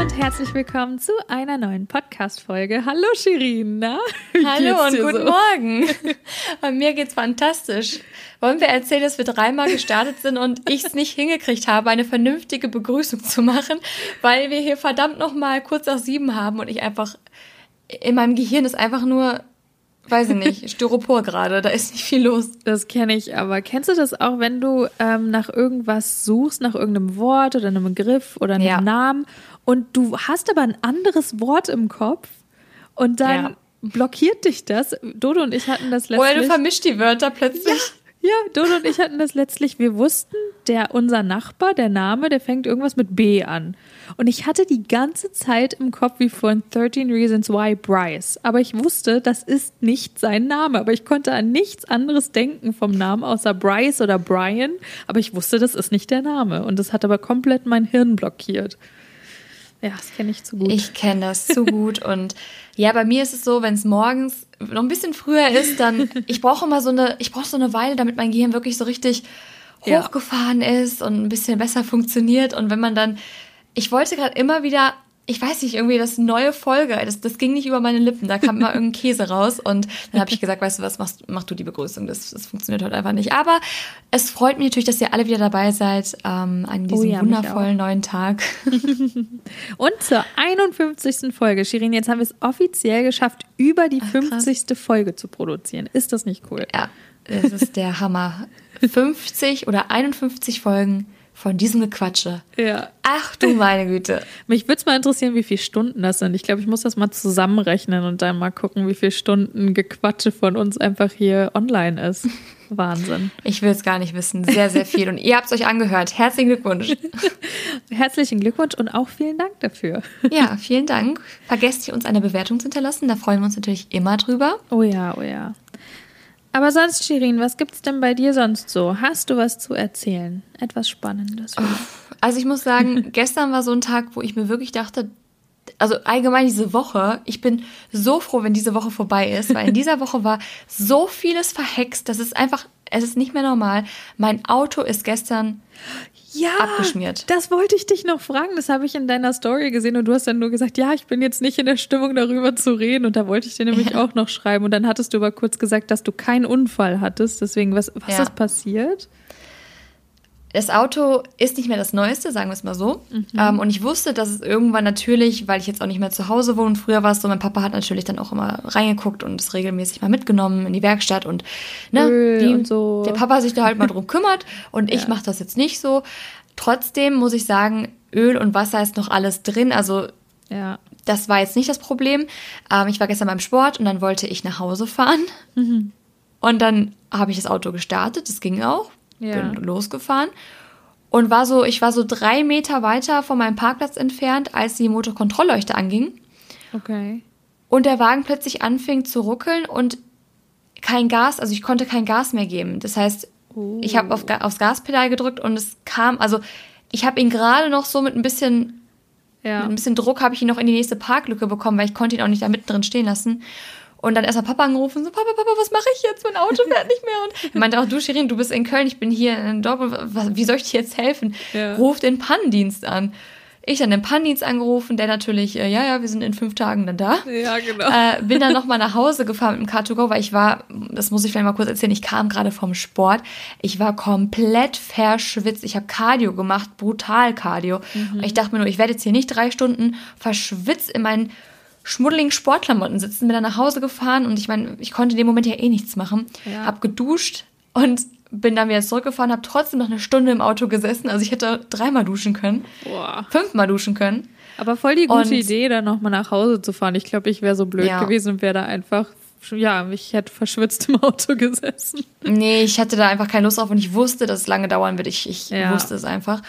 und herzlich willkommen zu einer neuen Podcast-Folge. Hallo Shirin, na? Hallo und guten so? Morgen. Bei mir geht's fantastisch. Wollen wir erzählen, dass wir dreimal gestartet sind und ich es nicht hingekriegt habe, eine vernünftige Begrüßung zu machen, weil wir hier verdammt noch mal kurz nach sieben haben und ich einfach in meinem Gehirn ist einfach nur weiß ich nicht, Styropor gerade, da ist nicht viel los. Das kenne ich, aber kennst du das auch, wenn du ähm, nach irgendwas suchst, nach irgendeinem Wort oder einem Begriff oder einem ja. Namen und du hast aber ein anderes Wort im Kopf und dann ja. blockiert dich das. Dodo und ich hatten das letztlich. Oder du vermischt die Wörter plötzlich. Ja. Ja, Dodo und ich hatten das letztlich. Wir wussten, der, unser Nachbar, der Name, der fängt irgendwas mit B an. Und ich hatte die ganze Zeit im Kopf wie von 13 Reasons Why Bryce. Aber ich wusste, das ist nicht sein Name. Aber ich konnte an nichts anderes denken vom Namen außer Bryce oder Brian. Aber ich wusste, das ist nicht der Name. Und das hat aber komplett mein Hirn blockiert. Ja, das kenne ich zu gut. Ich kenne das zu gut. Und ja, bei mir ist es so, wenn es morgens noch ein bisschen früher ist, dann, ich brauche immer so eine, ich brauche so eine Weile, damit mein Gehirn wirklich so richtig hochgefahren ja. ist und ein bisschen besser funktioniert. Und wenn man dann, ich wollte gerade immer wieder ich weiß nicht, irgendwie das neue Folge, das, das ging nicht über meine Lippen, da kam mal irgendein Käse raus und dann habe ich gesagt, weißt du was, machst, mach du die Begrüßung, das, das funktioniert heute einfach nicht. Aber es freut mich natürlich, dass ihr alle wieder dabei seid ähm, an diesem oh ja, wundervollen neuen Tag. und zur 51. Folge, Shirin, jetzt haben wir es offiziell geschafft, über die Ach, 50. Folge zu produzieren. Ist das nicht cool? Ja, das ist der Hammer. 50 oder 51 Folgen von diesem Gequatsche. Ja. Ach du meine Güte. Mich würde es mal interessieren, wie viele Stunden das sind. Ich glaube, ich muss das mal zusammenrechnen und dann mal gucken, wie viele Stunden Gequatsche von uns einfach hier online ist. Wahnsinn. Ich will es gar nicht wissen. Sehr, sehr viel. Und ihr habt es euch angehört. Herzlichen Glückwunsch. Herzlichen Glückwunsch und auch vielen Dank dafür. Ja, vielen Dank. Vergesst ihr uns eine Bewertung zu hinterlassen. Da freuen wir uns natürlich immer drüber. Oh ja, oh ja. Aber sonst, Shirin, was gibt's denn bei dir sonst so? Hast du was zu erzählen? Etwas Spannendes? Also ich muss sagen, gestern war so ein Tag, wo ich mir wirklich dachte, also allgemein diese Woche, ich bin so froh, wenn diese Woche vorbei ist, weil in dieser Woche war so vieles verhext, das ist einfach, es ist nicht mehr normal. Mein Auto ist gestern ja, abgeschmiert. Das wollte ich dich noch fragen. Das habe ich in deiner Story gesehen und du hast dann nur gesagt, ja, ich bin jetzt nicht in der Stimmung, darüber zu reden. Und da wollte ich dir nämlich auch noch schreiben. Und dann hattest du aber kurz gesagt, dass du keinen Unfall hattest. Deswegen, was, was ja. ist passiert? Das Auto ist nicht mehr das Neueste, sagen wir es mal so. Mhm. Ähm, und ich wusste, dass es irgendwann natürlich, weil ich jetzt auch nicht mehr zu Hause wohne, früher war es so, mein Papa hat natürlich dann auch immer reingeguckt und es regelmäßig mal mitgenommen in die Werkstatt und, ne, Öl die, und so. der Papa sich da halt mal drum kümmert und ich ja. mache das jetzt nicht so. Trotzdem muss ich sagen, Öl und Wasser ist noch alles drin, also ja. das war jetzt nicht das Problem. Ähm, ich war gestern beim Sport und dann wollte ich nach Hause fahren. Mhm. Und dann habe ich das Auto gestartet, das ging auch, ja. bin losgefahren und war so, ich war so drei Meter weiter von meinem Parkplatz entfernt, als die Motorkontrollleuchte anging. Okay. Und der Wagen plötzlich anfing zu ruckeln und kein Gas, also ich konnte kein Gas mehr geben. Das heißt, uh. ich habe auf, aufs Gaspedal gedrückt und es kam, also ich habe ihn gerade noch so mit ein bisschen, ja. mit ein bisschen Druck habe ich ihn noch in die nächste Parklücke bekommen, weil ich konnte ihn auch nicht da mittendrin stehen lassen. Und dann erstmal Papa angerufen, so, Papa, Papa, was mache ich jetzt? Mein Auto fährt nicht mehr. Und er meinte auch, du, Shirin, du bist in Köln, ich bin hier in Dortmund, wie soll ich dir jetzt helfen? Ja. Ruf den Pannendienst an. Ich dann den Pannendienst angerufen, der natürlich, äh, ja, ja, wir sind in fünf Tagen dann da. Ja, genau. Äh, bin dann nochmal nach Hause gefahren mit dem Car2Go, weil ich war, das muss ich vielleicht mal kurz erzählen, ich kam gerade vom Sport. Ich war komplett verschwitzt. Ich habe Cardio gemacht, brutal Cardio. Mhm. Und ich dachte mir nur, ich werde jetzt hier nicht drei Stunden verschwitzt in meinen schmuddeligen Sportklamotten sitzen, bin dann nach Hause gefahren und ich meine, ich konnte in dem Moment ja eh nichts machen. Ja. Hab geduscht und bin dann wieder zurückgefahren, habe trotzdem noch eine Stunde im Auto gesessen. Also ich hätte dreimal duschen können, Boah. fünfmal duschen können. Aber voll die gute und, Idee, dann nochmal nach Hause zu fahren. Ich glaube, ich wäre so blöd ja. gewesen und wäre da einfach, ja, ich hätte verschwitzt im Auto gesessen. Nee, ich hatte da einfach keine Lust drauf und ich wusste, dass es lange dauern wird. Ich, ich ja. wusste es einfach.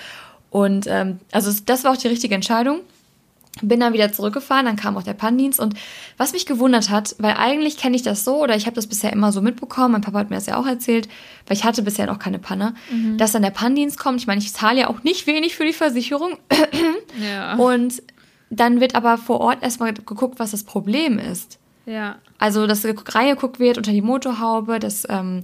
Und ähm, also das war auch die richtige Entscheidung. Bin dann wieder zurückgefahren, dann kam auch der Pannendienst und was mich gewundert hat, weil eigentlich kenne ich das so oder ich habe das bisher immer so mitbekommen, mein Papa hat mir das ja auch erzählt, weil ich hatte bisher noch keine Panne, mhm. dass dann der Pannendienst kommt. Ich meine, ich zahle ja auch nicht wenig für die Versicherung. ja. Und dann wird aber vor Ort erstmal geguckt, was das Problem ist. Ja. Also, dass reingeguckt wird unter die Motorhaube, dass ähm,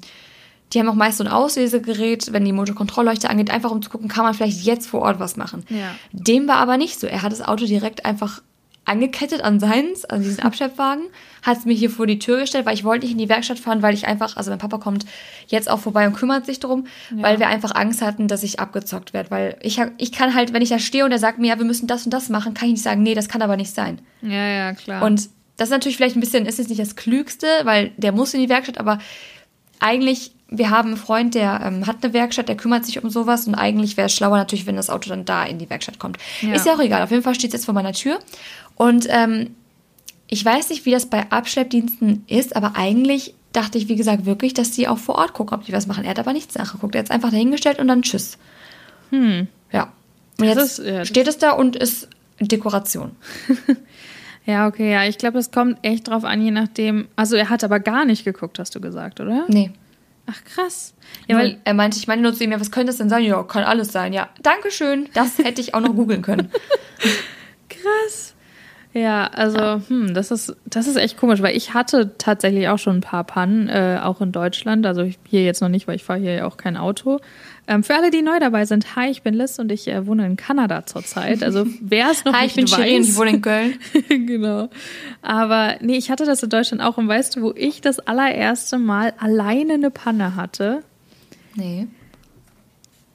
die haben auch meist so ein Auslesegerät, wenn die Motorkontrollleuchte angeht, einfach um zu gucken, kann man vielleicht jetzt vor Ort was machen. Ja. Dem war aber nicht so. Er hat das Auto direkt einfach angekettet an seins, an diesen Abschleppwagen, hat es mir hier vor die Tür gestellt, weil ich wollte nicht in die Werkstatt fahren, weil ich einfach, also mein Papa kommt jetzt auch vorbei und kümmert sich darum, Ja. weil wir einfach Angst hatten, dass ich abgezockt werde, weil ich, ich kann halt, wenn ich da stehe und er sagt mir, ja, wir müssen das und das machen, kann ich nicht sagen, nee, das kann aber nicht sein. Ja, ja, klar. Und das ist natürlich vielleicht ein bisschen, ist jetzt nicht das Klügste, weil der muss in die Werkstatt, aber eigentlich, wir haben einen Freund, der ähm, hat eine Werkstatt, der kümmert sich um sowas und eigentlich wäre es schlauer natürlich, wenn das Auto dann da in die Werkstatt kommt. Ja. Ist ja auch egal, auf jeden Fall steht es jetzt vor meiner Tür und ähm, ich weiß nicht, wie das bei Abschleppdiensten ist, aber eigentlich dachte ich, wie gesagt, wirklich, dass die auch vor Ort gucken, ob die was machen. Er hat aber nichts nachgeguckt. Er hat es einfach dahingestellt und dann tschüss. Hm. Ja. Und jetzt ist- ja, steht es da und ist Dekoration. ja, okay, ja, ich glaube, das kommt echt drauf an, je nachdem. Also er hat aber gar nicht geguckt, hast du gesagt, oder? Nee. Ach, krass. Ja, Ja, weil er meinte, ich meine nur zu ihm, ja, was könnte es denn sein? Ja, kann alles sein. Ja, Dankeschön. Das hätte ich auch noch googeln können. Krass. Ja, also, hm, das ist, das ist echt komisch, weil ich hatte tatsächlich auch schon ein paar Pannen, äh, auch in Deutschland. Also hier jetzt noch nicht, weil ich fahre hier ja auch kein Auto. Ähm, für alle, die neu dabei sind, hi, ich bin Liz und ich äh, wohne in Kanada zurzeit. Also wer es noch Hi, ich nicht bin weiß. Shirin, ich wohne in Köln. genau. Aber nee, ich hatte das in Deutschland auch. Und weißt du, wo ich das allererste Mal alleine eine Panne hatte? Nee.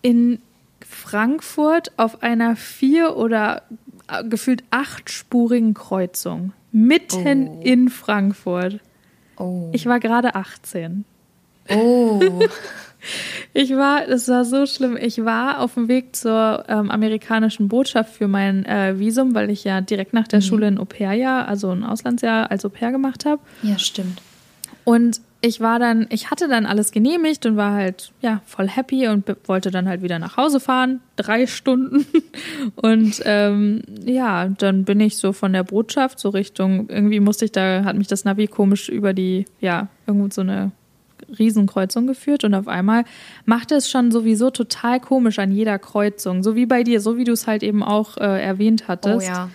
in Frankfurt auf einer vier- oder äh, gefühlt achtspurigen Kreuzung. Mitten Oh. in Frankfurt. Oh. Ich war gerade 18. oh. Ich war, das war so schlimm. Ich war auf dem Weg zur ähm, amerikanischen Botschaft für mein äh, Visum, weil ich ja direkt nach der Mhm. Schule ein Au-pair-Jahr, also ein Auslandsjahr als Au-pair gemacht habe. Ja, stimmt. Und ich war dann, ich hatte dann alles genehmigt und war halt, ja, voll happy und wollte dann halt wieder nach Hause fahren. Drei Stunden. Und ähm, ja, dann bin ich so von der Botschaft so Richtung, irgendwie musste ich da, hat mich das Navi komisch über die, ja, irgendwo so eine Riesenkreuzung geführt und auf einmal machte es schon sowieso total komisch an jeder Kreuzung. So wie bei dir, so wie du es halt eben auch äh, erwähnt Oh hattest. ja.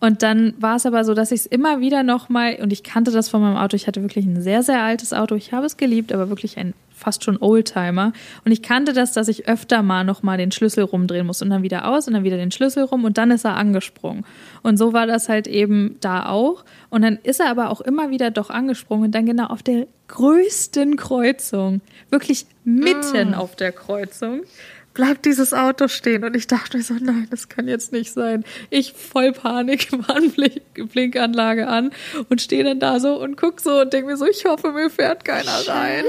Und dann war es aber so, dass ich es immer wieder nochmal, und ich kannte das von meinem Auto, ich hatte wirklich ein sehr, sehr altes Auto, ich habe es geliebt, aber wirklich ein fast schon Oldtimer. Und ich kannte das, dass ich öfter mal nochmal den Schlüssel rumdrehen muss und dann wieder aus und dann wieder den Schlüssel rum und dann ist er angesprungen. Und so war das halt eben da auch. Und dann ist er aber auch immer wieder doch angesprungen und dann genau auf der größten Kreuzung, wirklich mitten auf der Kreuzung, bleibt dieses Auto stehen. Und ich dachte mir so, nein, das kann jetzt nicht sein. Ich voll Panik, Warnblink, Blinkanlage an und stehe dann da so und guck so und denke mir so, ich hoffe, mir fährt keiner rein.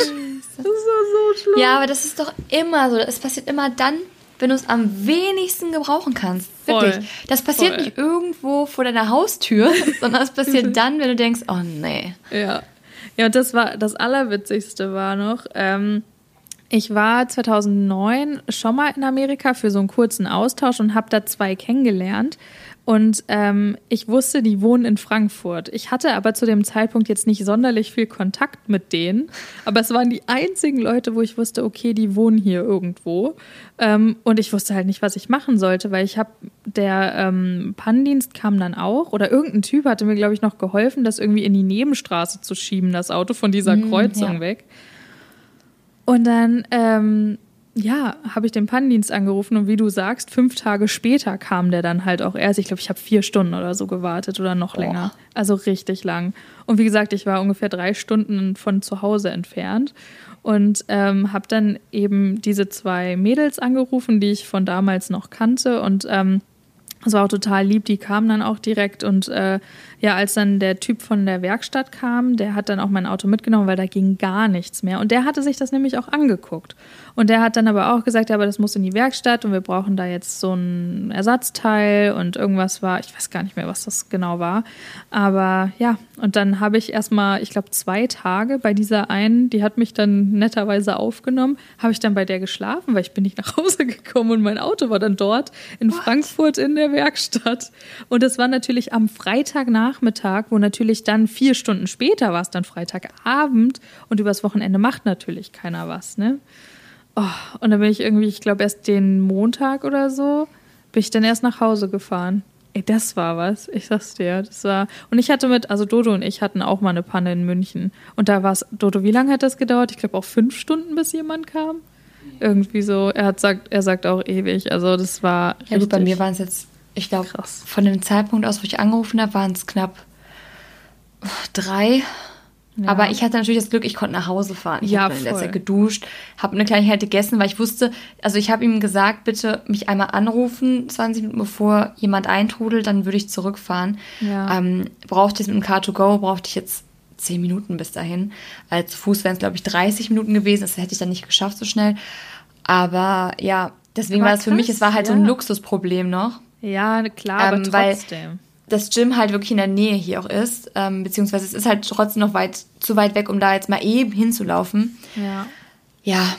Das ist so schlimm. Ja, aber das ist doch immer so. Es passiert immer dann, wenn du es am wenigsten gebrauchen kannst. Voll. Wirklich. Das passiert Voll. nicht irgendwo vor deiner Haustür, sondern es passiert dann, wenn du denkst, oh nee. Ja. Ja, und das war das Allerwitzigste war noch. Ähm, ich war 2009 schon mal in Amerika für so einen kurzen Austausch und habe da zwei kennengelernt. Und ähm, ich wusste, die wohnen in Frankfurt. Ich hatte aber zu dem Zeitpunkt jetzt nicht sonderlich viel Kontakt mit denen. Aber es waren die einzigen Leute, wo ich wusste, okay, die wohnen hier irgendwo. Ähm, und ich wusste halt nicht, was ich machen sollte, weil ich habe, der ähm, Pannendienst kam dann auch. Oder irgendein Typ hatte mir, glaube ich, noch geholfen, das irgendwie in die Nebenstraße zu schieben, das Auto von dieser Kreuzung ja. weg. Und dann, ähm, ja, habe ich den Pannendienst angerufen und wie du sagst, fünf Tage später kam der dann halt auch erst. Ich glaube, ich habe vier Stunden oder so gewartet oder noch länger. Also richtig lang. Und wie gesagt, ich war ungefähr drei Stunden von zu Hause entfernt und ähm, habe dann eben diese zwei Mädels angerufen, die ich von damals noch kannte und ähm, das war auch total lieb, die kamen dann auch direkt und äh, ja, als dann der Typ von der Werkstatt kam, der hat dann auch mein Auto mitgenommen, weil da ging gar nichts mehr. Und der hatte sich das nämlich auch angeguckt. Und der hat dann aber auch gesagt, ja, aber das muss in die Werkstatt und wir brauchen da jetzt so ein Ersatzteil und irgendwas war, ich weiß gar nicht mehr, was das genau war. Aber ja, und dann habe ich erstmal, ich glaube, zwei Tage bei dieser einen, die hat mich dann netterweise aufgenommen, habe ich dann bei der geschlafen, weil ich bin nicht nach Hause gekommen und mein Auto war dann dort in Frankfurt in der Werkstatt. Und das war natürlich am Freitagnachmittag, wo natürlich dann vier Stunden später war es dann Freitagabend und übers Wochenende macht natürlich keiner was, ne? Oh, und dann bin ich irgendwie, ich glaube, erst den Montag oder so, bin ich dann erst nach Hause gefahren. Ey, das war was. Ich sag's dir. Das war. Und ich hatte mit, also Dodo und ich hatten auch mal eine Panne in München. Und da war es, Dodo, wie lange hat das gedauert? Ich glaube auch fünf Stunden, bis jemand kam. Irgendwie so. Er hat sagt, er sagt auch ewig. Also das war. Ja, gut, bei mir waren es jetzt, ich glaube, von dem Zeitpunkt aus, wo ich angerufen habe, waren es knapp drei. Ja. Aber ich hatte natürlich das Glück, ich konnte nach Hause fahren. Ich ja, habe in der Zeit geduscht, habe eine Kleinigkeit gegessen, weil ich wusste, also ich habe ihm gesagt, bitte mich einmal anrufen, 20 Minuten bevor jemand eintrudelt, dann würde ich zurückfahren. Ja. Ähm, brauchte ich mit dem Car2Go, brauchte ich jetzt 10 Minuten bis dahin. Zu Fuß wären es, glaube ich, 30 Minuten gewesen. Das hätte ich dann nicht geschafft so schnell. Aber ja, deswegen aber war es für mich, es war halt ja. so ein Luxusproblem noch. Ja, klar, ähm, aber trotzdem. Weil das Gym halt wirklich in der Nähe hier auch ist, ähm, beziehungsweise es ist halt trotzdem noch weit, zu weit weg, um da jetzt mal eben hinzulaufen. Ja. Ja.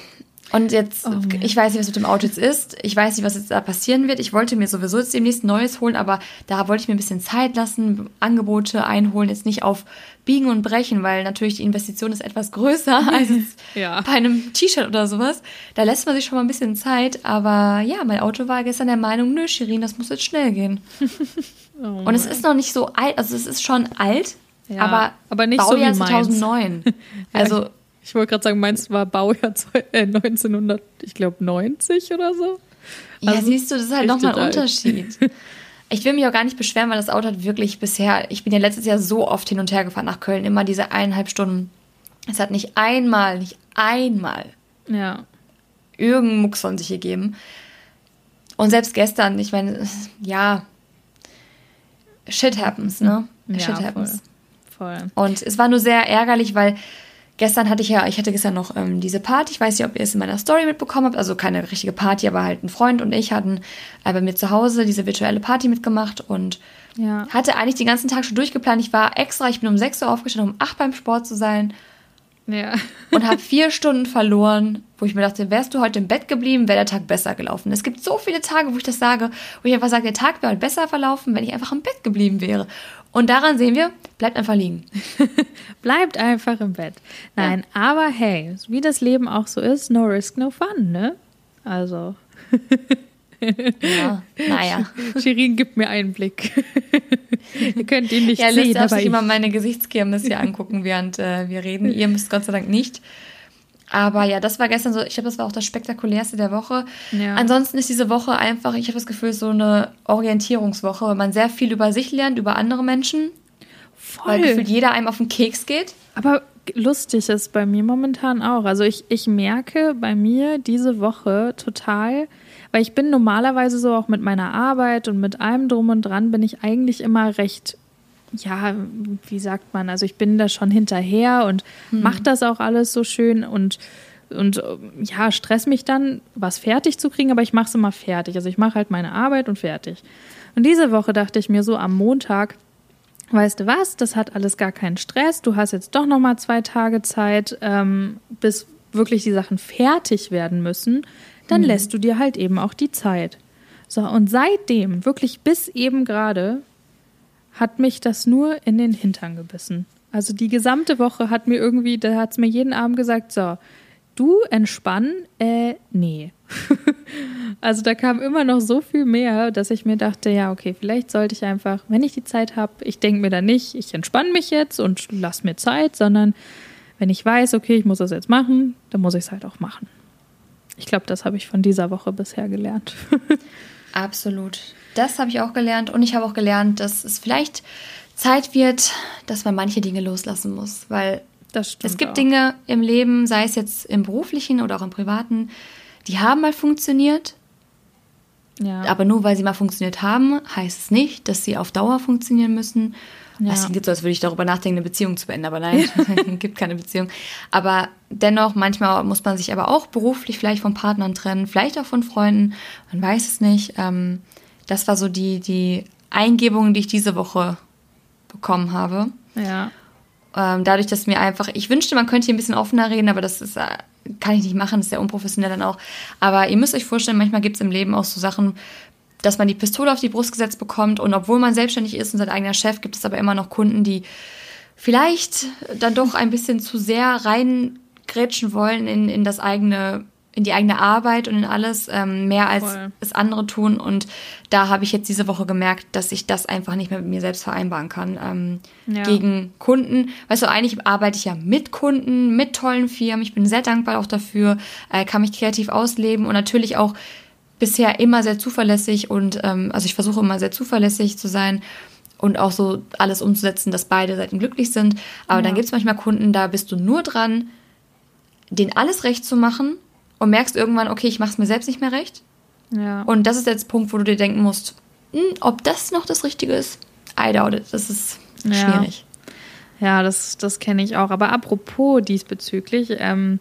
Und jetzt, oh, ich weiß nicht, was mit dem Auto jetzt ist. Ich weiß nicht, was jetzt da passieren wird. Ich wollte mir sowieso jetzt demnächst Neues holen, aber da wollte ich mir ein bisschen Zeit lassen, Angebote einholen, jetzt nicht auf Biegen und Brechen, weil natürlich die Investition ist etwas größer als ja. bei einem T-Shirt oder sowas. Da lässt man sich schon mal ein bisschen Zeit, aber ja, mein Auto war gestern der Meinung, nö, Shirin, das muss jetzt schnell gehen. Oh und es ist noch nicht so alt, also es ist schon alt, ja, aber, aber nicht Baujahr so wie 2009. also ich, wollte gerade sagen, meins war Baujahr 1900, äh, ich glaube 90 oder so. Also, ja, siehst du, das ist halt nochmal ein Unterschied. Ich will mich auch gar nicht beschweren, weil das Auto hat wirklich bisher, ich bin ja letztes Jahr so oft hin und her gefahren nach Köln, immer diese eineinhalb Stunden. Es hat nicht einmal, nicht einmal ja. irgendeinen Mucks von sich gegeben. Und selbst gestern, ich meine, ja, shit happens, ne? Ja, shit happens. Voll, voll. Und es war nur sehr ärgerlich, weil gestern hatte ich ja, ich hatte gestern noch ähm, diese Party. Ich weiß nicht, ob ihr es in meiner Story mitbekommen habt. Also keine richtige Party, aber halt ein Freund und ich hatten äh, bei mir zu Hause diese virtuelle Party mitgemacht und ja. hatte eigentlich den ganzen Tag schon durchgeplant. Ich war extra, ich bin um 6 Uhr aufgestanden, um 8 beim Sport zu sein. Ja. und habe vier Stunden verloren, wo ich mir dachte, wärst du heute im Bett geblieben, wäre der Tag besser gelaufen. Es gibt so viele Tage, wo ich das sage, wo ich einfach sage, der Tag wäre besser verlaufen, wenn ich einfach im Bett geblieben wäre. Und daran sehen wir, bleibt einfach liegen. bleibt einfach im Bett. Nein, ja. aber hey, wie das Leben auch so ist, no risk, no fun, ne? Also. Ja, naja. Shirin gibt mir einen Blick. Ihr könnt ihn nicht ja, sehen. Ja, darf sich immer meine Gesichtskirmes hier angucken, während äh, wir reden. Ihr müsst Gott sei Dank nicht. Aber ja, das war gestern so, ich glaube, das war auch das spektakulärste der Woche. Ja. Ansonsten ist diese Woche einfach, ich habe das Gefühl, so eine Orientierungswoche, weil man sehr viel über sich lernt, über andere Menschen. Voll. Weil gefühlt jeder einem auf den Keks geht. Aber lustig ist bei mir momentan auch. Also ich, ich merke bei mir diese Woche total, weil ich bin normalerweise so auch mit meiner Arbeit und mit allem drum und dran bin ich eigentlich immer recht, ja, wie sagt man, also ich bin da schon hinterher und hm. mache das auch alles so schön und und ja, stress mich dann, was fertig zu kriegen, aber ich mache es immer fertig. Also ich mache halt meine Arbeit und fertig. Und diese Woche dachte ich mir so am Montag, weißt du was, das hat alles gar keinen Stress. Du hast jetzt doch noch mal zwei Tage Zeit, ähm, bis wirklich die Sachen fertig werden müssen dann mhm. lässt du dir halt eben auch die Zeit. So, und seitdem, wirklich bis eben gerade, hat mich das nur in den Hintern gebissen. Also die gesamte Woche hat mir irgendwie, da hat es mir jeden Abend gesagt, so, du entspannen, äh, nee. also da kam immer noch so viel mehr, dass ich mir dachte, ja, okay, vielleicht sollte ich einfach, wenn ich die Zeit habe, ich denke mir dann nicht, ich entspanne mich jetzt und lass mir Zeit, sondern wenn ich weiß, okay, ich muss das jetzt machen, dann muss ich es halt auch machen. Ich glaube, das habe ich von dieser Woche bisher gelernt. Absolut. Das habe ich auch gelernt und ich habe auch gelernt, dass es vielleicht Zeit wird, dass man manche Dinge loslassen muss, weil es gibt auch. Dinge im Leben, sei es jetzt im beruflichen oder auch im privaten, die haben mal funktioniert. Ja. Aber nur weil sie mal funktioniert haben, heißt es nicht, dass sie auf Dauer funktionieren müssen. Ja. Klingt so, als würde ich darüber nachdenken, eine Beziehung zu beenden, aber nein, es gibt keine Beziehung. Aber dennoch, manchmal muss man sich aber auch beruflich vielleicht von Partnern trennen, vielleicht auch von Freunden, man weiß es nicht. Ähm, das war so die, die Eingebung, die ich diese Woche bekommen habe. Ja. Ähm, dadurch, dass mir einfach, ich wünschte, man könnte hier ein bisschen offener reden, aber das ist, äh, kann ich nicht machen, das ist sehr unprofessionell dann auch. Aber ihr müsst euch vorstellen, manchmal gibt es im Leben auch so Sachen, dass man die Pistole auf die Brust gesetzt bekommt und obwohl man selbstständig ist und sein eigener Chef, gibt es aber immer noch Kunden, die vielleicht dann doch ein bisschen zu sehr reingrätschen wollen in, in das eigene in die eigene Arbeit und in alles, ähm, mehr als Voll. es andere tun. Und da habe ich jetzt diese Woche gemerkt, dass ich das einfach nicht mehr mit mir selbst vereinbaren kann. Ähm, ja. Gegen Kunden. Weißt du, eigentlich arbeite ich ja mit Kunden, mit tollen Firmen. Ich bin sehr dankbar auch dafür, äh, kann mich kreativ ausleben und natürlich auch bisher immer sehr zuverlässig und ähm, also ich versuche immer sehr zuverlässig zu sein und auch so alles umzusetzen, dass beide Seiten glücklich sind. Aber ja. dann gibt es manchmal Kunden, da bist du nur dran, denen alles recht zu machen und merkst irgendwann, okay, ich mache es mir selbst nicht mehr recht. Ja. Und das ist jetzt der Punkt, wo du dir denken musst, hm, ob das noch das Richtige ist. I doubt it. Das ist ja. schwierig. Ja, das, das kenne ich auch. Aber apropos diesbezüglich, ähm,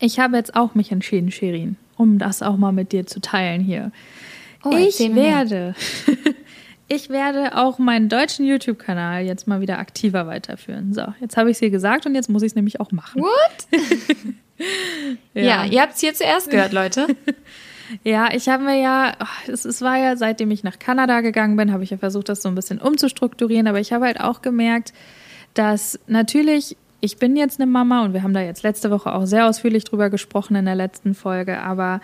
ich habe jetzt auch mich entschieden, Shirin, um das auch mal mit dir zu teilen hier. Oh, ich werde, ich werde auch meinen deutschen YouTube-Kanal jetzt mal wieder aktiver weiterführen. So, jetzt habe ich es dir gesagt und jetzt muss ich es nämlich auch machen. What? ja. ja, ihr habt es hier zuerst gehört, Leute. Ja, ich habe mir ja, es, es war ja, seitdem ich nach Kanada gegangen bin, habe ich ja versucht, das so ein bisschen umzustrukturieren, aber ich habe halt auch gemerkt, dass natürlich, ich bin jetzt eine Mama und wir haben da jetzt letzte Woche auch sehr ausführlich drüber gesprochen in der letzten Folge, aber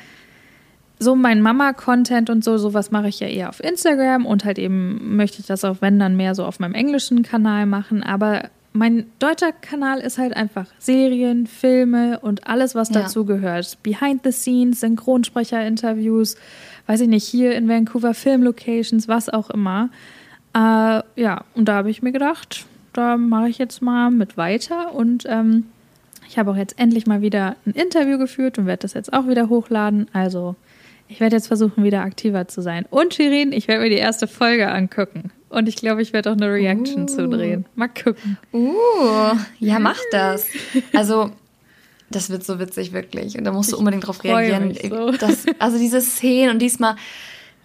so mein Mama-Content und so, sowas mache ich ja eher auf Instagram und halt eben möchte ich das auch, wenn dann mehr so auf meinem englischen Kanal machen. Aber mein deutscher Kanal ist halt einfach Serien, Filme und alles, was ja. dazu gehört. Behind the Scenes, Synchronsprecher-Interviews, weiß ich nicht, hier in Vancouver Filmlocations, was auch immer. Äh, ja, und da habe ich mir gedacht, da mache ich jetzt mal mit weiter und ähm, ich habe auch jetzt endlich mal wieder ein Interview geführt und werde das jetzt auch wieder hochladen. Also ich werde jetzt versuchen, wieder aktiver zu sein. Und Shirin, ich werde mir die erste Folge angucken. Und ich glaube, ich werde auch eine Reaction uh. zudrehen. Mal gucken. Uh, ja, mach das. Also, das wird so witzig, wirklich. Und da musst du unbedingt drauf reagieren. So. Das, also, diese Szenen und diesmal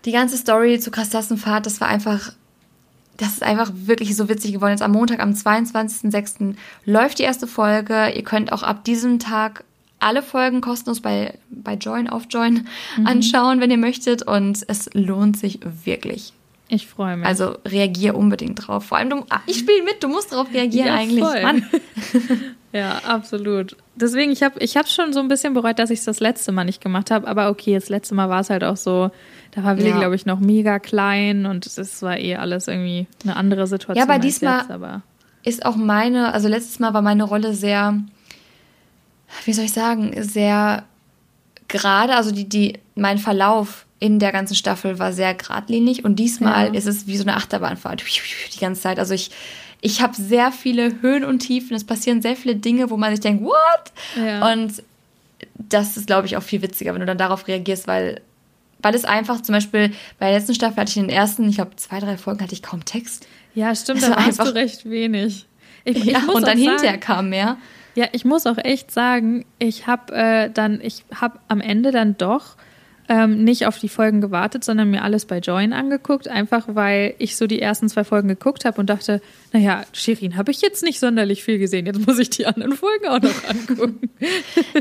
die ganze Story zu Krastassenfahrt, das war einfach. Das ist einfach wirklich so witzig geworden. Jetzt am Montag, am 22.06. läuft die erste Folge. Ihr könnt auch ab diesem Tag alle Folgen kostenlos bei, bei Join auf Join mhm. anschauen, wenn ihr möchtet. Und es lohnt sich wirklich. Ich freue mich. Also reagier unbedingt drauf. Vor allem, du, ah, ich spiele mit, du musst darauf reagieren ja, eigentlich. Voll. Mann. ja, absolut. Deswegen, ich habe ich hab schon so ein bisschen bereut, dass ich es das letzte Mal nicht gemacht habe. Aber okay, das letzte Mal war es halt auch so, da war Willi, ja. glaube ich, noch mega klein und es war eh alles irgendwie eine andere Situation. Ja, aber diesmal jetzt, aber. ist auch meine, also letztes Mal war meine Rolle sehr, wie soll ich sagen, sehr gerade, also die, die, mein Verlauf in der ganzen Staffel war sehr geradlinig und diesmal ja. ist es wie so eine Achterbahnfahrt die ganze Zeit. Also ich, ich habe sehr viele Höhen und Tiefen. Es passieren sehr viele Dinge, wo man sich denkt, what? Ja. Und das ist, glaube ich, auch viel witziger, wenn du dann darauf reagierst, weil, weil es einfach zum Beispiel bei der letzten Staffel hatte ich in den ersten, ich glaube, zwei, drei Folgen hatte ich kaum Text. Ja, stimmt, da warst einfach, du recht wenig. Ich, ja, und dann hinterher kam mehr. Ja, ich muss auch echt sagen, ich habe äh, dann, ich habe am Ende dann doch ähm, nicht auf die Folgen gewartet, sondern mir alles bei Join angeguckt, einfach weil ich so die ersten zwei Folgen geguckt habe und dachte, naja, Shirin habe ich jetzt nicht sonderlich viel gesehen, jetzt muss ich die anderen Folgen auch noch angucken.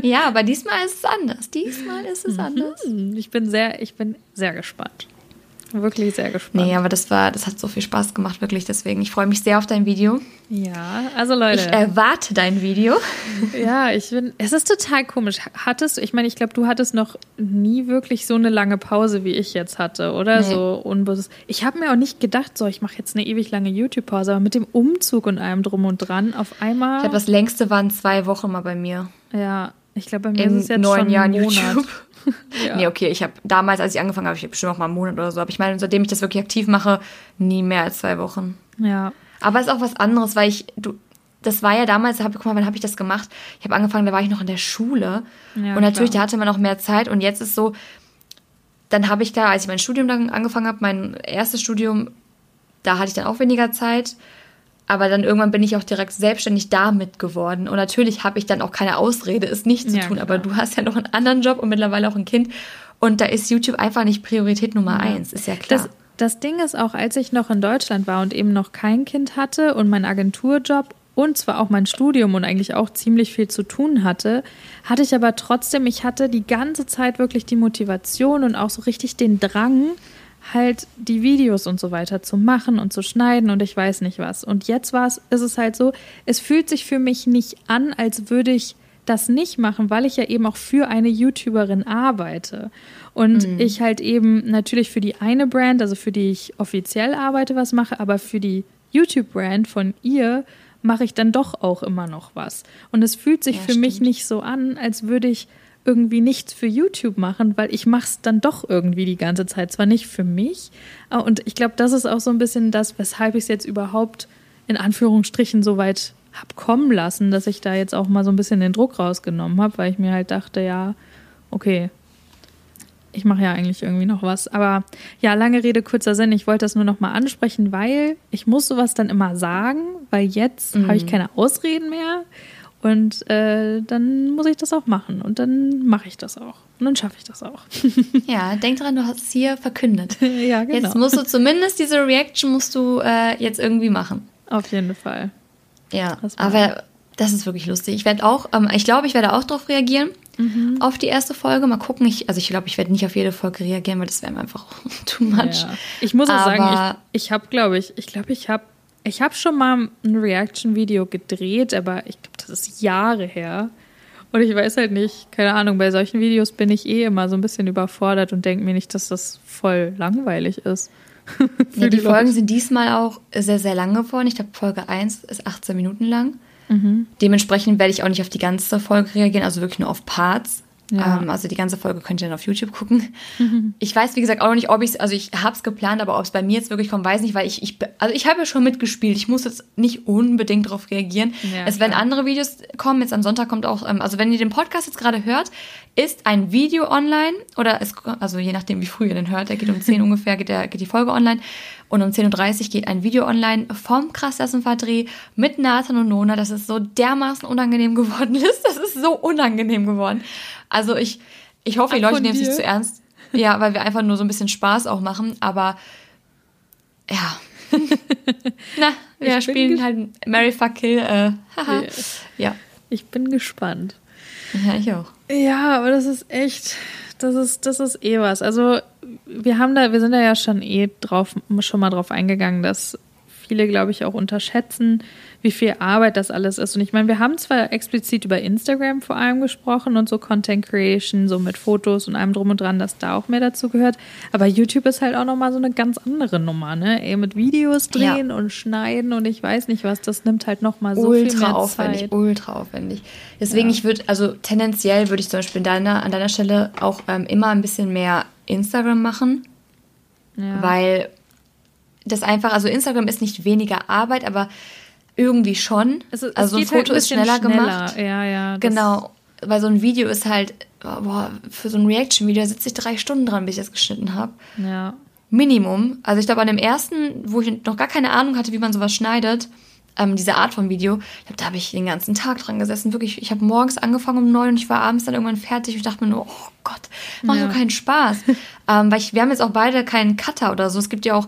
ja, aber diesmal ist es anders. Diesmal ist es mhm. anders. Ich bin sehr, ich bin sehr gespannt. Wirklich sehr gespannt. Nee, aber das war, das hat so viel Spaß gemacht, wirklich. Deswegen, ich freue mich sehr auf dein Video. Ja, also Leute. Ich erwarte dein Video. Ja, ich bin. Es ist total komisch. Hattest du, ich meine, ich glaube, du hattest noch nie wirklich so eine lange Pause, wie ich jetzt hatte, oder? Nee. So unbewusst. Ich habe mir auch nicht gedacht, so, ich mache jetzt eine ewig lange YouTube-Pause, aber mit dem Umzug und allem drum und dran auf einmal. Ich glaube, das längste waren zwei Wochen mal bei mir. Ja, ich glaube, bei mir Im ist es jetzt neun schon Jahren Monat. YouTube. ja. Nee, okay, ich habe damals, als ich angefangen habe, ich habe bestimmt auch mal einen Monat oder so, aber ich meine, seitdem ich das wirklich aktiv mache, nie mehr als zwei Wochen. Ja. Aber es ist auch was anderes, weil ich, du, das war ja damals, hab, guck mal, wann habe ich das gemacht? Ich habe angefangen, da war ich noch in der Schule. Ja, und natürlich, klar. da hatte man auch mehr Zeit. Und jetzt ist so, dann habe ich da, als ich mein Studium dann angefangen habe, mein erstes Studium, da hatte ich dann auch weniger Zeit. Aber dann irgendwann bin ich auch direkt selbstständig damit geworden. Und natürlich habe ich dann auch keine Ausrede, es nicht zu ja, tun. Klar. Aber du hast ja noch einen anderen Job und mittlerweile auch ein Kind. Und da ist YouTube einfach nicht Priorität Nummer ja. eins, ist ja klar. Das, das Ding ist auch, als ich noch in Deutschland war und eben noch kein Kind hatte und mein Agenturjob und zwar auch mein Studium und eigentlich auch ziemlich viel zu tun hatte, hatte ich aber trotzdem, ich hatte die ganze Zeit wirklich die Motivation und auch so richtig den Drang, halt die Videos und so weiter zu machen und zu schneiden und ich weiß nicht was. Und jetzt war es, ist es halt so, es fühlt sich für mich nicht an, als würde ich das nicht machen, weil ich ja eben auch für eine YouTuberin arbeite. Und mhm. ich halt eben natürlich für die eine Brand, also für die ich offiziell arbeite, was mache, aber für die YouTube-Brand von ihr mache ich dann doch auch immer noch was. Und es fühlt sich ja, für stimmt. mich nicht so an, als würde ich irgendwie nichts für YouTube machen, weil ich mache es dann doch irgendwie die ganze Zeit. Zwar nicht für mich, und ich glaube, das ist auch so ein bisschen das, weshalb ich es jetzt überhaupt in Anführungsstrichen so weit habe kommen lassen, dass ich da jetzt auch mal so ein bisschen den Druck rausgenommen habe, weil ich mir halt dachte, ja, okay, ich mache ja eigentlich irgendwie noch was. Aber ja, lange Rede, kurzer Sinn. Ich wollte das nur noch mal ansprechen, weil ich muss sowas dann immer sagen, weil jetzt mhm. habe ich keine Ausreden mehr. Und äh, dann muss ich das auch machen. Und dann mache ich das auch. Und dann schaffe ich das auch. ja, denk dran, du hast es hier verkündet. ja, genau. Jetzt musst du zumindest diese Reaction musst du äh, jetzt irgendwie machen. Auf jeden Fall. Ja, das aber das ist wirklich lustig. Ich werde auch, ähm, ich glaube, ich werde auch darauf reagieren. Mhm. Auf die erste Folge. Mal gucken. Ich, also ich glaube, ich werde nicht auf jede Folge reagieren, weil das wäre mir einfach too much. Ja. Ich muss auch aber sagen, ich, ich habe, glaube ich, ich glaube, ich habe ich habe schon mal ein Reaction-Video gedreht, aber ich glaube, das ist Jahre her. Und ich weiß halt nicht, keine Ahnung, bei solchen Videos bin ich eh immer so ein bisschen überfordert und denke mir nicht, dass das voll langweilig ist. ja, die, die Folgen sind diesmal auch sehr, sehr lang geworden. Ich glaube, Folge 1 ist 18 Minuten lang. Mhm. Dementsprechend werde ich auch nicht auf die ganze Folge reagieren, also wirklich nur auf Parts. Ja. Ähm, also die ganze Folge könnt ihr dann auf YouTube gucken. Mhm. Ich weiß, wie gesagt, auch noch nicht, ob ich es, also ich habe es geplant, aber ob es bei mir jetzt wirklich kommt, weiß nicht, weil ich, ich also ich habe ja schon mitgespielt. Ich muss jetzt nicht unbedingt darauf reagieren. Ja, es werden andere Videos kommen. Jetzt am Sonntag kommt auch, ähm, also wenn ihr den Podcast jetzt gerade hört, ist ein Video online oder es, also je nachdem, wie früh ihr den hört, der geht um 10 ungefähr, geht, der, geht die Folge online. Und um 10.30 Uhr geht ein Video online vom Krassessen-Verdreh mit Nathan und Nona, dass es so dermaßen unangenehm geworden ist. Das ist so unangenehm geworden. Also ich, ich hoffe, die Leute nehmen es nicht zu ernst. Ja, weil wir einfach nur so ein bisschen Spaß auch machen. Aber ja. Na, wir ich spielen halt Mary Fuck Kill. Äh, haha. Ja. Ich bin gespannt. Ja, ich auch. Ja, aber das ist echt, das ist, das ist eh was. Also wir haben da, wir sind da ja schon eh drauf, schon mal drauf eingegangen, dass viele, glaube ich, auch unterschätzen, wie viel Arbeit das alles ist. Und ich meine, wir haben zwar explizit über Instagram vor allem gesprochen und so Content Creation, so mit Fotos und allem drum und dran, dass da auch mehr dazu gehört. Aber YouTube ist halt auch nochmal so eine ganz andere Nummer, ne? Ey, mit Videos drehen ja. und schneiden und ich weiß nicht was, das nimmt halt nochmal so ultra viel mehr aufwendig, Zeit. Ultra aufwendig. Deswegen, ja. ich würde, also tendenziell würde ich zum Beispiel deiner, an deiner Stelle auch ähm, immer ein bisschen mehr Instagram machen. Ja. Weil das einfach, also Instagram ist nicht weniger Arbeit, aber irgendwie schon. Es, es also ein halt Foto halt ein ist schneller, schneller, gemacht. Ja, ja. Genau. Weil so ein Video ist halt, boah, für so ein Reaction-Video sitze ich drei Stunden dran, bis ich das geschnitten habe. Ja. Minimum. Also ich glaube, an dem ersten, wo ich noch gar keine Ahnung hatte, wie man sowas schneidet, ähm, diese Art von Video, glaub, da habe ich den ganzen Tag dran gesessen. Wirklich, ich habe morgens angefangen um neun und ich war abends dann irgendwann fertig. Ich dachte mir nur, oh Gott, macht ja. so keinen Spaß. ähm, weil ich, wir haben jetzt auch beide keinen Cutter oder so. Es gibt ja auch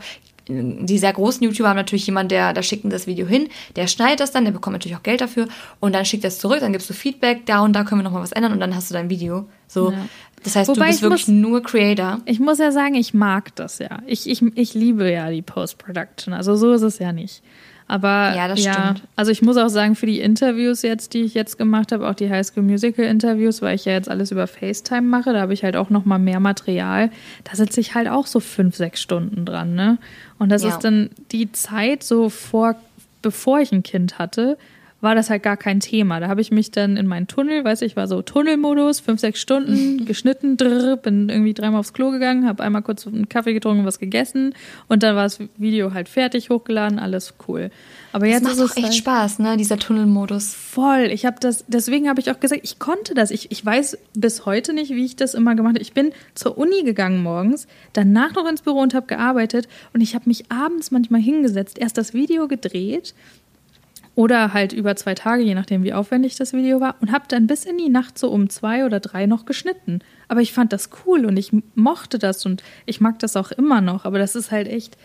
die sehr großen YouTuber haben natürlich jemanden, der, da schickt das Video hin, der schneidet das dann, der bekommt natürlich auch Geld dafür und dann schickt das zurück, dann gibst du Feedback, da und da können wir nochmal was ändern und dann hast du dein Video. So. Ja. Das heißt, Wobei du bist wirklich muss, nur Creator. Ich muss ja sagen, ich mag das ja. Ich, ich, ich liebe ja die Post-Production. Also so ist es ja nicht. Aber ja, das ja, stimmt. Also ich muss auch sagen, für die Interviews jetzt, die ich jetzt gemacht habe, auch die High School Musical Interviews, weil ich ja jetzt alles über FaceTime mache, da habe ich halt auch noch mal mehr Material. Da sitze ich halt auch so fünf, sechs Stunden dran, ne? Und das ja. ist dann die Zeit so vor, bevor ich ein Kind hatte, war das halt gar kein Thema. Da habe ich mich dann in meinen Tunnel, weiß ich, war so Tunnelmodus, fünf, sechs Stunden, geschnitten, drrr, bin irgendwie dreimal aufs Klo gegangen, habe einmal kurz einen Kaffee getrunken, was gegessen und dann war das Video halt fertig, hochgeladen, alles cool. Aber jetzt das macht ist es echt halt Spaß, ne, dieser Tunnelmodus. Voll. Ich habe das, deswegen habe ich auch gesagt, ich konnte das. Ich, ich weiß bis heute nicht, wie ich das immer gemacht habe. Ich bin zur Uni gegangen morgens, danach noch ins Büro und habe gearbeitet und ich habe mich abends manchmal hingesetzt, erst das Video gedreht oder halt über zwei Tage, je nachdem, wie aufwendig das Video war. Und habe dann bis in die Nacht so um zwei oder drei noch geschnitten. Aber ich fand das cool und ich mochte das und ich mag das auch immer noch. Aber das ist halt echt,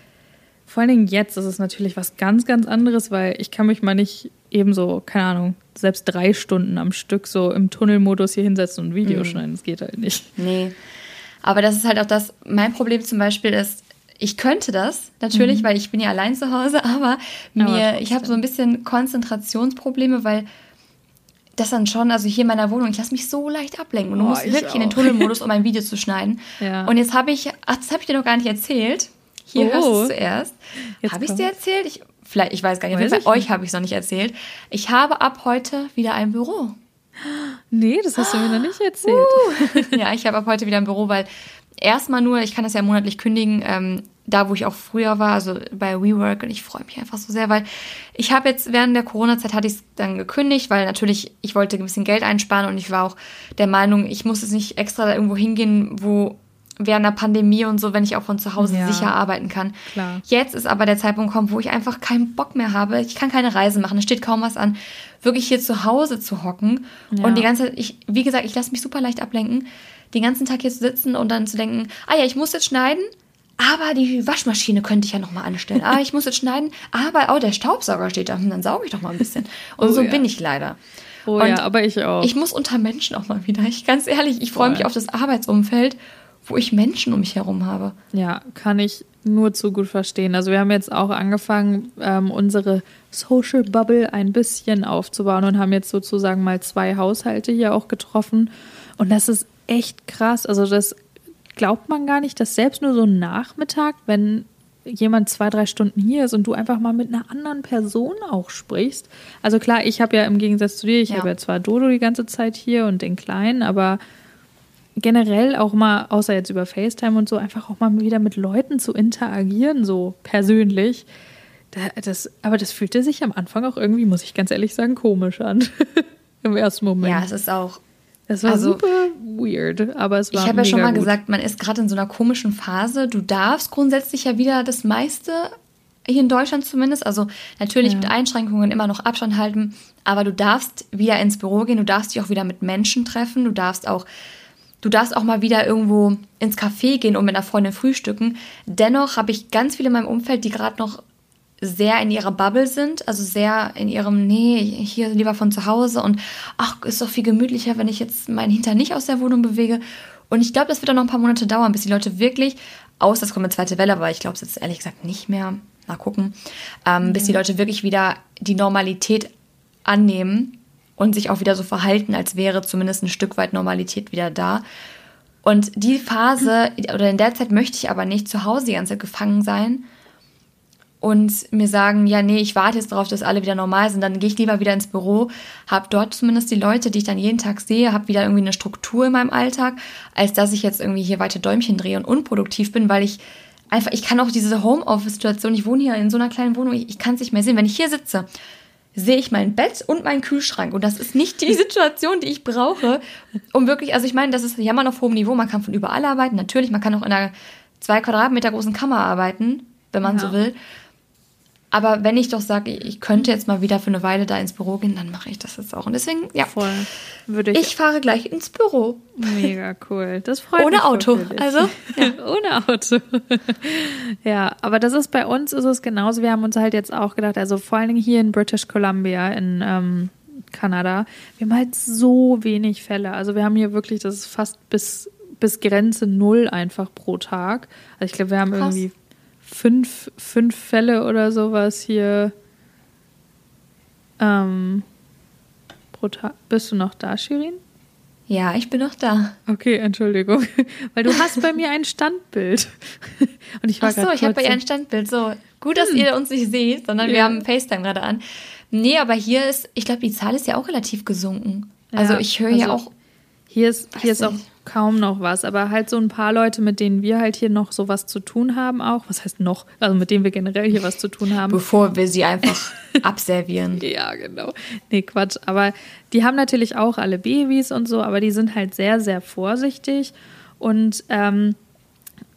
vor allen Dingen jetzt ist es natürlich was ganz, ganz anderes, weil ich kann mich mal nicht eben so, keine Ahnung, selbst drei Stunden am Stück so im Tunnelmodus hier hinsetzen und ein Video mhm. schneiden. Das geht halt nicht. Nee. Aber das ist halt auch das, mein Problem zum Beispiel ist, ich könnte das natürlich, mhm. weil ich bin ja allein zu Hause, aber mir, aber ich habe so ein bisschen Konzentrationsprobleme, weil das dann schon, also hier in meiner Wohnung, ich lasse mich so leicht ablenken. Und du oh, musst wirklich auch. in den Tunnelmodus, um ein Video zu schneiden. Ja. Und jetzt habe ich, ach, das habe ich dir noch gar nicht erzählt. Hier oh. hörst du es zuerst. Habe ich es dir erzählt? Ich, vielleicht, ich weiß gar nicht. Weiß bei euch habe ich es noch nicht erzählt. Ich habe ab heute wieder ein Büro. Nee, das hast du mir noch nicht erzählt. Uh. ja, ich habe ab heute wieder ein Büro, weil erstmal nur, ich kann das ja monatlich kündigen, ähm, da wo ich auch früher war, also bei WeWork und ich freue mich einfach so sehr, weil ich habe jetzt während der Corona-Zeit hatte ich es dann gekündigt, weil natürlich ich wollte ein bisschen Geld einsparen und ich war auch der Meinung, ich muss jetzt nicht extra irgendwo hingehen, wo während der Pandemie und so, wenn ich auch von zu Hause ja, sicher arbeiten kann. Klar. Jetzt ist aber der Zeitpunkt gekommen, wo ich einfach keinen Bock mehr habe. Ich kann keine Reise machen, es steht kaum was an. Wirklich hier zu Hause zu hocken ja. und die ganze Zeit, ich, wie gesagt, ich lasse mich super leicht ablenken, den ganzen Tag hier zu sitzen und dann zu denken, ah ja, ich muss jetzt schneiden, aber die Waschmaschine könnte ich ja nochmal anstellen. Ah, ich muss jetzt schneiden, aber oh, der Staubsauger steht da, hm, dann sauge ich doch mal ein bisschen. Und oh, so ja. bin ich leider. Oh und ja, aber ich auch. Ich muss unter Menschen auch mal wieder. Ich ganz ehrlich, ich freue mich auf das Arbeitsumfeld wo ich Menschen um mich herum habe. Ja, kann ich nur zu gut verstehen. Also wir haben jetzt auch angefangen, ähm, unsere Social Bubble ein bisschen aufzubauen und haben jetzt sozusagen mal zwei Haushalte hier auch getroffen. Und das ist echt krass. Also das glaubt man gar nicht, dass selbst nur so ein Nachmittag, wenn jemand zwei, drei Stunden hier ist und du einfach mal mit einer anderen Person auch sprichst. Also klar, ich habe ja im Gegensatz zu dir, ich ja. habe ja zwar Dodo die ganze Zeit hier und den Kleinen, aber generell auch mal, außer jetzt über FaceTime und so, einfach auch mal wieder mit Leuten zu interagieren, so persönlich. Das, aber das fühlte sich am Anfang auch irgendwie, muss ich ganz ehrlich sagen, komisch an. Im ersten Moment. Ja, es ist auch. Es war also, super weird, aber es war. Ich habe ja schon mal gut. gesagt, man ist gerade in so einer komischen Phase. Du darfst grundsätzlich ja wieder das meiste, hier in Deutschland zumindest, also natürlich ja. mit Einschränkungen immer noch Abstand halten, aber du darfst wieder ins Büro gehen, du darfst dich auch wieder mit Menschen treffen, du darfst auch Du darfst auch mal wieder irgendwo ins Café gehen und mit einer Freundin frühstücken. Dennoch habe ich ganz viele in meinem Umfeld, die gerade noch sehr in ihrer Bubble sind, also sehr in ihrem, nee, hier lieber von zu Hause und ach, ist doch viel gemütlicher, wenn ich jetzt meinen Hintern nicht aus der Wohnung bewege. Und ich glaube, das wird auch noch ein paar Monate dauern, bis die Leute wirklich, aus, das kommt eine zweite Welle, aber ich glaube es jetzt ehrlich gesagt nicht mehr, mal gucken, ähm, mhm. bis die Leute wirklich wieder die Normalität annehmen und sich auch wieder so verhalten, als wäre zumindest ein Stück weit Normalität wieder da. Und die Phase, oder in der Zeit möchte ich aber nicht zu Hause die ganze Zeit gefangen sein und mir sagen, ja, nee, ich warte jetzt darauf, dass alle wieder normal sind, dann gehe ich lieber wieder ins Büro, habe dort zumindest die Leute, die ich dann jeden Tag sehe, habe wieder irgendwie eine Struktur in meinem Alltag, als dass ich jetzt irgendwie hier weiter Däumchen drehe und unproduktiv bin, weil ich einfach, ich kann auch diese Homeoffice-Situation, ich wohne hier in so einer kleinen Wohnung, ich, ich kann es nicht mehr sehen. Wenn ich hier sitze sehe ich mein Bett und meinen Kühlschrank. Und das ist nicht die Situation, die ich brauche, um wirklich, also ich meine, das ist Jammern auf hohem Niveau. Man kann von überall arbeiten. Natürlich, man kann auch in einer zwei Quadratmeter großen Kammer arbeiten, wenn man ja. so will. Aber wenn ich doch sage, ich könnte jetzt mal wieder für eine Weile da ins Büro gehen, dann mache ich das jetzt auch. Und deswegen, ja. Voll. Würde ich, ich fahre gleich ins Büro. Mega cool. Das freut Ohne mich. Ohne Auto. Also, ja. Ohne Auto. ja, aber das ist bei uns ist es genauso. Wir haben uns halt jetzt auch gedacht, also vor allen Dingen hier in British Columbia, in ähm, Kanada, wir haben halt so wenig Fälle. Also wir haben hier wirklich, das ist fast bis, bis Grenze null einfach pro Tag. Also ich glaube, wir haben Krass. irgendwie fünf, fünf Fälle oder sowas hier ähm, pro Tag. Bist du noch da, Shirin? Ja, ich bin noch da. Okay, Entschuldigung. Weil du hast bei mir ein Standbild. Und ich war Ach so, ich habe bei ihr ein Standbild. So, gut, dass hm. ihr uns nicht seht, sondern ja. wir haben FaceTime gerade an. Nee, aber hier ist, ich glaube, die Zahl ist ja auch relativ gesunken. Ja, also ich höre also ja auch. Hier ist, hier ist auch kaum noch was, aber halt so ein paar Leute, mit denen wir halt hier noch so was zu tun haben auch. Was heißt noch? Also mit denen wir generell hier was zu tun haben. Bevor wir sie einfach abservieren. Ja, genau. Nee, Quatsch. Aber die haben natürlich auch alle Babys und so, aber die sind halt sehr, sehr vorsichtig und ähm,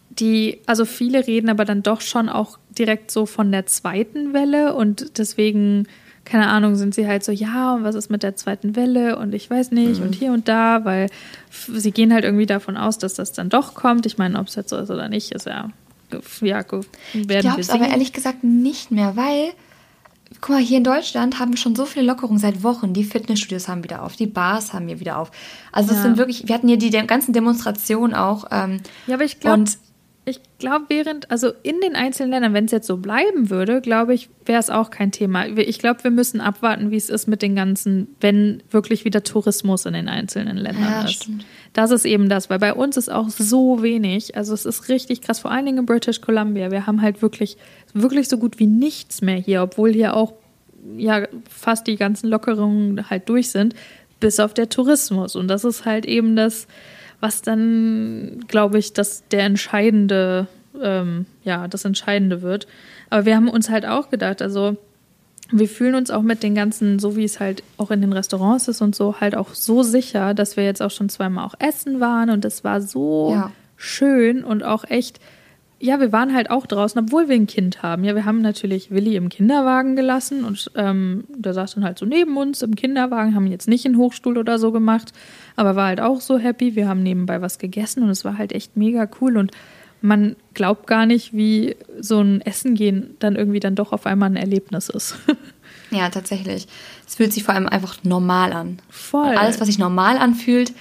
die, also viele reden aber dann doch schon auch direkt so von der zweiten Welle und deswegen keine Ahnung, sind sie halt so, ja, und was ist mit der zweiten Welle und ich weiß nicht mhm. und hier und da, weil sie gehen halt irgendwie davon aus, dass das dann doch kommt. Ich meine, ob es jetzt so ist oder nicht, ist ja, ja werden ich glaube es aber ehrlich gesagt nicht mehr, weil, guck mal, hier in Deutschland haben wir schon so viele Lockerungen seit Wochen. Die Fitnessstudios haben wieder auf, die Bars haben hier wieder auf. Also es ja. sind wirklich, wir hatten hier die ganzen Demonstrationen auch. Ähm, ja, aber ich glaube, ich glaube, während, also in den einzelnen Ländern, wenn es jetzt so bleiben würde, glaube ich, wäre es auch kein Thema. Ich glaube, wir müssen abwarten, wie es ist mit den ganzen, wenn wirklich wieder Tourismus in den einzelnen Ländern ja, ist. Stimmt. Das ist eben das, weil bei uns ist auch so wenig. Also es ist richtig krass, vor allen Dingen in British Columbia. Wir haben halt wirklich, wirklich so gut wie nichts mehr hier, obwohl hier auch ja fast die ganzen Lockerungen halt durch sind, bis auf der Tourismus. Und das ist halt eben das, was dann, glaube ich, dass der entscheidende, ähm, ja, das Entscheidende wird. Aber wir haben uns halt auch gedacht, also wir fühlen uns auch mit den ganzen, so wie es halt auch in den Restaurants ist und so, halt auch so sicher, dass wir jetzt auch schon zweimal auch essen waren und es war so ja. schön und auch echt ja, wir waren halt auch draußen, obwohl wir ein Kind haben. Ja, wir haben natürlich Willi im Kinderwagen gelassen und ähm, der saß dann halt so neben uns im Kinderwagen, haben jetzt nicht in Hochstuhl oder so gemacht, aber war halt auch so happy. Wir haben nebenbei was gegessen und es war halt echt mega cool und man glaubt gar nicht, wie so ein Essen gehen dann irgendwie dann doch auf einmal ein Erlebnis ist. ja, tatsächlich. Es fühlt sich vor allem einfach normal an. Voll. Alles, was sich normal anfühlt,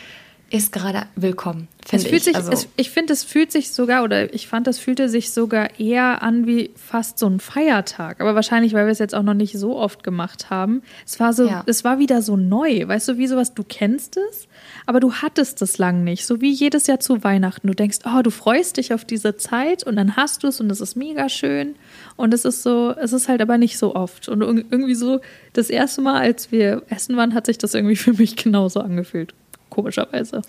ist gerade willkommen. Es fühlt ich. Sich, also es, ich finde, es fühlt sich sogar, oder ich fand, es fühlte sich sogar eher an wie fast so ein Feiertag. Aber wahrscheinlich, weil wir es jetzt auch noch nicht so oft gemacht haben. Es war so, ja. es war wieder so neu. Weißt du, wie sowas, du kennst es, aber du hattest es lang nicht. So wie jedes Jahr zu Weihnachten. Du denkst, oh, du freust dich auf diese Zeit und dann hast du es und es ist mega schön. Und es ist so, es ist halt aber nicht so oft. Und irgendwie so, das erste Mal, als wir essen waren, hat sich das irgendwie für mich genauso angefühlt komischerweise.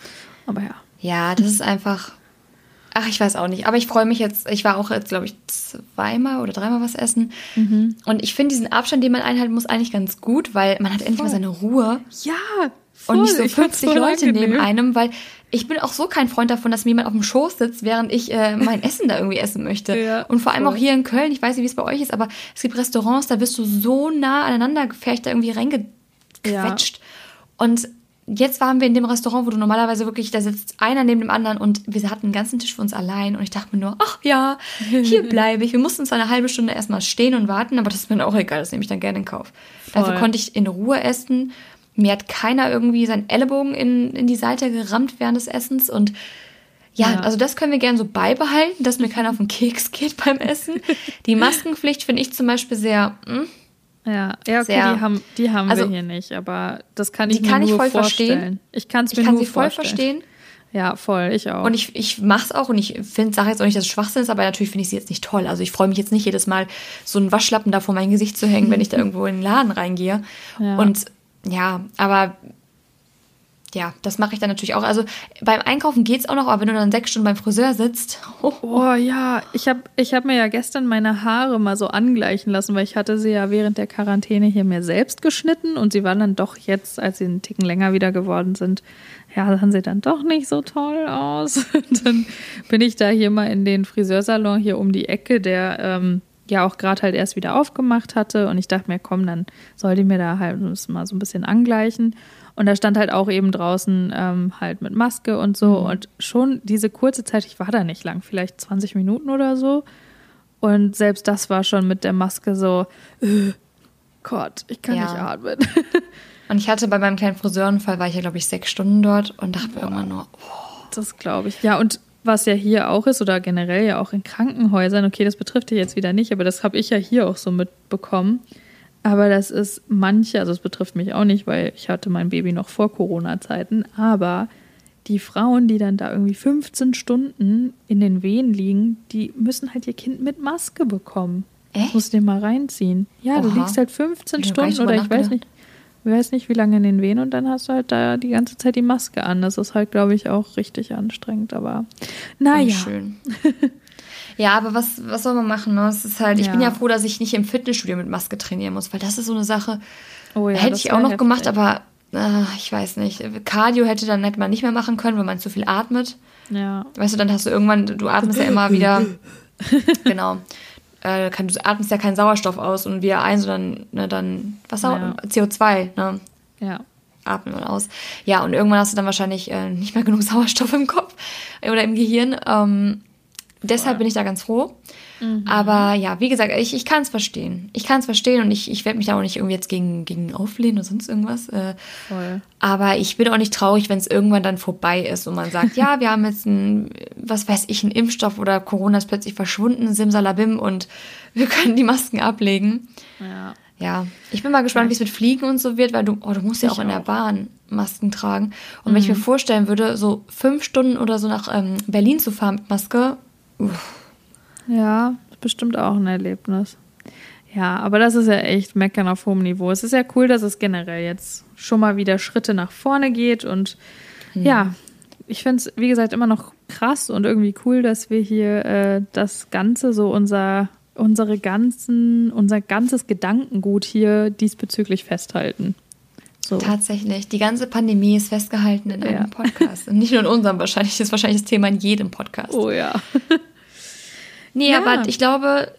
Aber ja. Ja, das ist einfach. Ach, ich weiß auch nicht. Aber ich freue mich jetzt. Ich war auch jetzt, glaube ich, zweimal oder dreimal was essen. Mhm. Und ich finde diesen Abstand, den man einhalten muss, eigentlich ganz gut, weil man hat endlich voll. mal seine Ruhe. Ja. Voll. Und nicht so 50 Leute angenehm. neben einem, weil ich bin auch so kein Freund davon, dass mir jemand auf dem Schoß sitzt, während ich äh, mein Essen da irgendwie essen möchte. Ja, und vor allem voll. auch hier in Köln, ich weiß nicht, wie es bei euch ist, aber es gibt Restaurants, da wirst du so nah aneinander gefärcht, da irgendwie reingequetscht. Ja. Und jetzt waren wir in dem Restaurant, wo du normalerweise wirklich, da sitzt einer neben dem anderen und wir hatten den ganzen Tisch für uns allein und ich dachte mir nur, ach ja, hier bleibe ich. Wir mussten zwar eine halbe Stunde erstmal stehen und warten, aber das ist mir auch egal, das nehme ich dann gerne in Kauf. Voll. Dafür konnte ich in Ruhe essen. Mir hat keiner irgendwie seinen Ellenbogen in, in die Seite gerammt während des Essens und ja, ja, also das können wir gerne so beibehalten, dass mir keiner auf den Keks geht beim Essen. Die Maskenpflicht finde ich zum Beispiel sehr, mh, hm, ja, ja okay, sehr, die haben, die haben also, wir hier nicht, aber das kann ich mir kann nur ich voll vorstellen. Verstehen. Ich kann es mir ich kann nur sie voll verstehen. Ja, voll, ich auch. Und ich, ich mache es auch und ich finde, sage jetzt auch nicht, dass es Schwachsinn ist, aber natürlich finde ich sie jetzt nicht toll. Also ich freue mich jetzt nicht jedes Mal, so einen Waschlappen da vor mein Gesicht zu hängen, wenn ich da irgendwo in den Laden reingehe. Ja. Und ja, aber ja, das mache ich dann natürlich auch. Also beim Einkaufen geht es auch noch, aber wenn du dann sechs Stunden beim Friseur sitzt. Oh, oh ja, ich habe ich hab mir ja gestern meine Haare mal so angleichen lassen, weil ich hatte sie ja während der Quarantäne hier mir selbst geschnitten und sie waren dann doch jetzt, als sie einen Ticken länger wieder geworden sind, ja, sahen sie dann doch nicht so toll aus. dann bin ich da hier mal in den Friseursalon hier um die Ecke, der ähm, ja auch gerade halt erst wieder aufgemacht hatte und ich dachte mir, komm, dann soll die mir da halt mal so ein bisschen angleichen. Und da stand halt auch eben draußen ähm, halt mit Maske und so. Mhm. Und schon diese kurze Zeit, ich war da nicht lang, vielleicht 20 Minuten oder so. Und selbst das war schon mit der Maske so, äh, Gott, ich kann ja. nicht atmen. und ich hatte bei meinem kleinen Friseurenfall, war ich ja, glaube ich, sechs Stunden dort und dachte mir immer nur, oh. Das glaube ich. Ja, und was ja hier auch ist oder generell ja auch in Krankenhäusern, okay, das betrifft dich jetzt wieder nicht, aber das habe ich ja hier auch so mitbekommen aber das ist manche, also es betrifft mich auch nicht, weil ich hatte mein Baby noch vor Corona-Zeiten, aber die Frauen, die dann da irgendwie 15 Stunden in den Wehen liegen, die müssen halt ihr Kind mit Maske bekommen. Echt? Das musst du dir mal reinziehen. Ja, Oha. du liegst halt 15 Stunden oder ich weiß nicht, ich weiß nicht, wie lange in den Wehen und dann hast du halt da die ganze Zeit die Maske an. Das ist halt, glaube ich, auch richtig anstrengend, aber naja. Schön. Ja, aber was, was soll man machen? Ne? Es ist halt, ja. ich bin ja froh, dass ich nicht im Fitnessstudio mit Maske trainieren muss, weil das ist so eine Sache. Oh ja, hätte ich auch noch heftig. gemacht, aber äh, ich weiß nicht. Cardio hätte dann hätte man nicht mehr machen können, weil man zu viel atmet. Ja. Weißt du, dann hast du irgendwann, du atmest ja immer wieder. genau. Äh, kann, du atmest ja keinen Sauerstoff aus und wir ein, sondern ne, dann was ja. CO2, ne? Ja. Atmen und aus. Ja, und irgendwann hast du dann wahrscheinlich äh, nicht mehr genug Sauerstoff im Kopf oder im Gehirn. Ähm, Deshalb bin ich da ganz froh. Mhm. Aber ja, wie gesagt, ich, ich kann es verstehen. Ich kann es verstehen und ich, ich werde mich da auch nicht irgendwie jetzt gegen, gegen auflehnen oder sonst irgendwas. Äh, Voll. Aber ich bin auch nicht traurig, wenn es irgendwann dann vorbei ist und man sagt, ja, wir haben jetzt ein, was weiß ich, einen Impfstoff oder Corona ist plötzlich verschwunden, simsalabim und wir können die Masken ablegen. Ja. Ja, ich bin mal gespannt, wie es mit Fliegen und so wird, weil du, oh, du musst ja auch in der Bahn Masken tragen. Und mhm. wenn ich mir vorstellen würde, so fünf Stunden oder so nach ähm, Berlin zu fahren mit Maske, uff. Ja, bestimmt auch ein Erlebnis. Ja, aber das ist ja echt Meckern auf hohem Niveau. Es ist ja cool, dass es generell jetzt schon mal wieder Schritte nach vorne geht. Und mhm. ja, ich finde es, wie gesagt, immer noch krass und irgendwie cool, dass wir hier äh, das Ganze, so unser, unsere ganzen, unser ganzes Gedankengut hier diesbezüglich festhalten. So. Tatsächlich. Die ganze Pandemie ist festgehalten in einem ja. Podcast. Und nicht nur in unserem wahrscheinlich. Das ist wahrscheinlich das Thema in jedem Podcast. Oh ja. Nee, ja. aber ich glaube,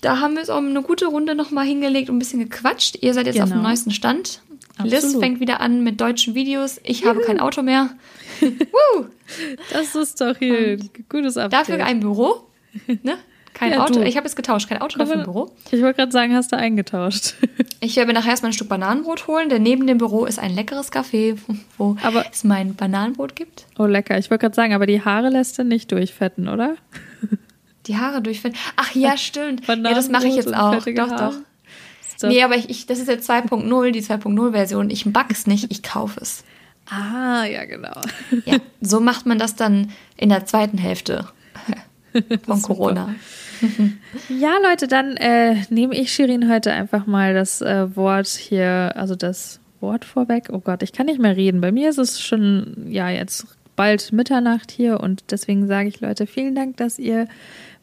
da haben wir es auch eine gute Runde nochmal hingelegt und ein bisschen gequatscht. Ihr seid jetzt genau. auf dem genau. neuesten Stand. Absolut. Liz fängt wieder an mit deutschen Videos. Ich Juhu. habe kein Auto mehr. Woo! Das ist doch hier ein gutes Update. Dafür ein Büro. Ne? Kein ja, Auto. Du. Ich habe es getauscht. Kein Auto, dafür ein Büro. Ich wollte gerade sagen, hast du eingetauscht. Ich werde nachher erstmal ein Stück Bananenbrot holen, denn neben dem Büro ist ein leckeres Café, wo aber, es mein Bananenbrot gibt. Oh, lecker. Ich wollte gerade sagen, aber die Haare lässt du nicht durchfetten, oder? Die Haare durchfinden. Ach ja, stimmt. ja, das mache ich jetzt auch. Doch, Haare. doch. Nee, aber ich, ich, das ist jetzt 2.0, die 2.0-Version. Ich es nicht, ich kaufe es. Ah, ja, genau. Ja, so macht man das dann in der zweiten Hälfte von Corona. ja, Leute, dann äh, nehme ich Shirin heute einfach mal das äh, Wort hier, also das Wort vorweg. Oh Gott, ich kann nicht mehr reden. Bei mir ist es schon, ja, jetzt bald Mitternacht hier und deswegen sage ich, Leute, vielen Dank, dass ihr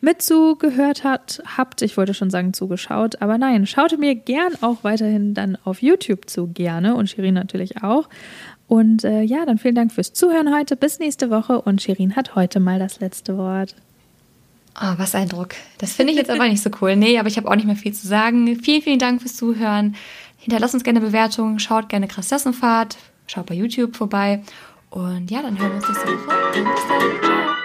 mit zugehört hat, habt. Ich wollte schon sagen zugeschaut, aber nein, schaut mir gern auch weiterhin dann auf YouTube zu, gerne und Shirin natürlich auch. Und äh, ja, dann vielen Dank fürs Zuhören heute. Bis nächste Woche und Shirin hat heute mal das letzte Wort. Oh, was ein Druck. Das finde ich jetzt aber nicht so cool. Nee, aber ich habe auch nicht mehr viel zu sagen. Vielen, vielen Dank fürs Zuhören. Hinterlasst uns gerne Bewertungen, schaut gerne Krass Schaut bei YouTube vorbei. Und ja, dann hören wir uns nächste Woche. Bis dann. Ciao.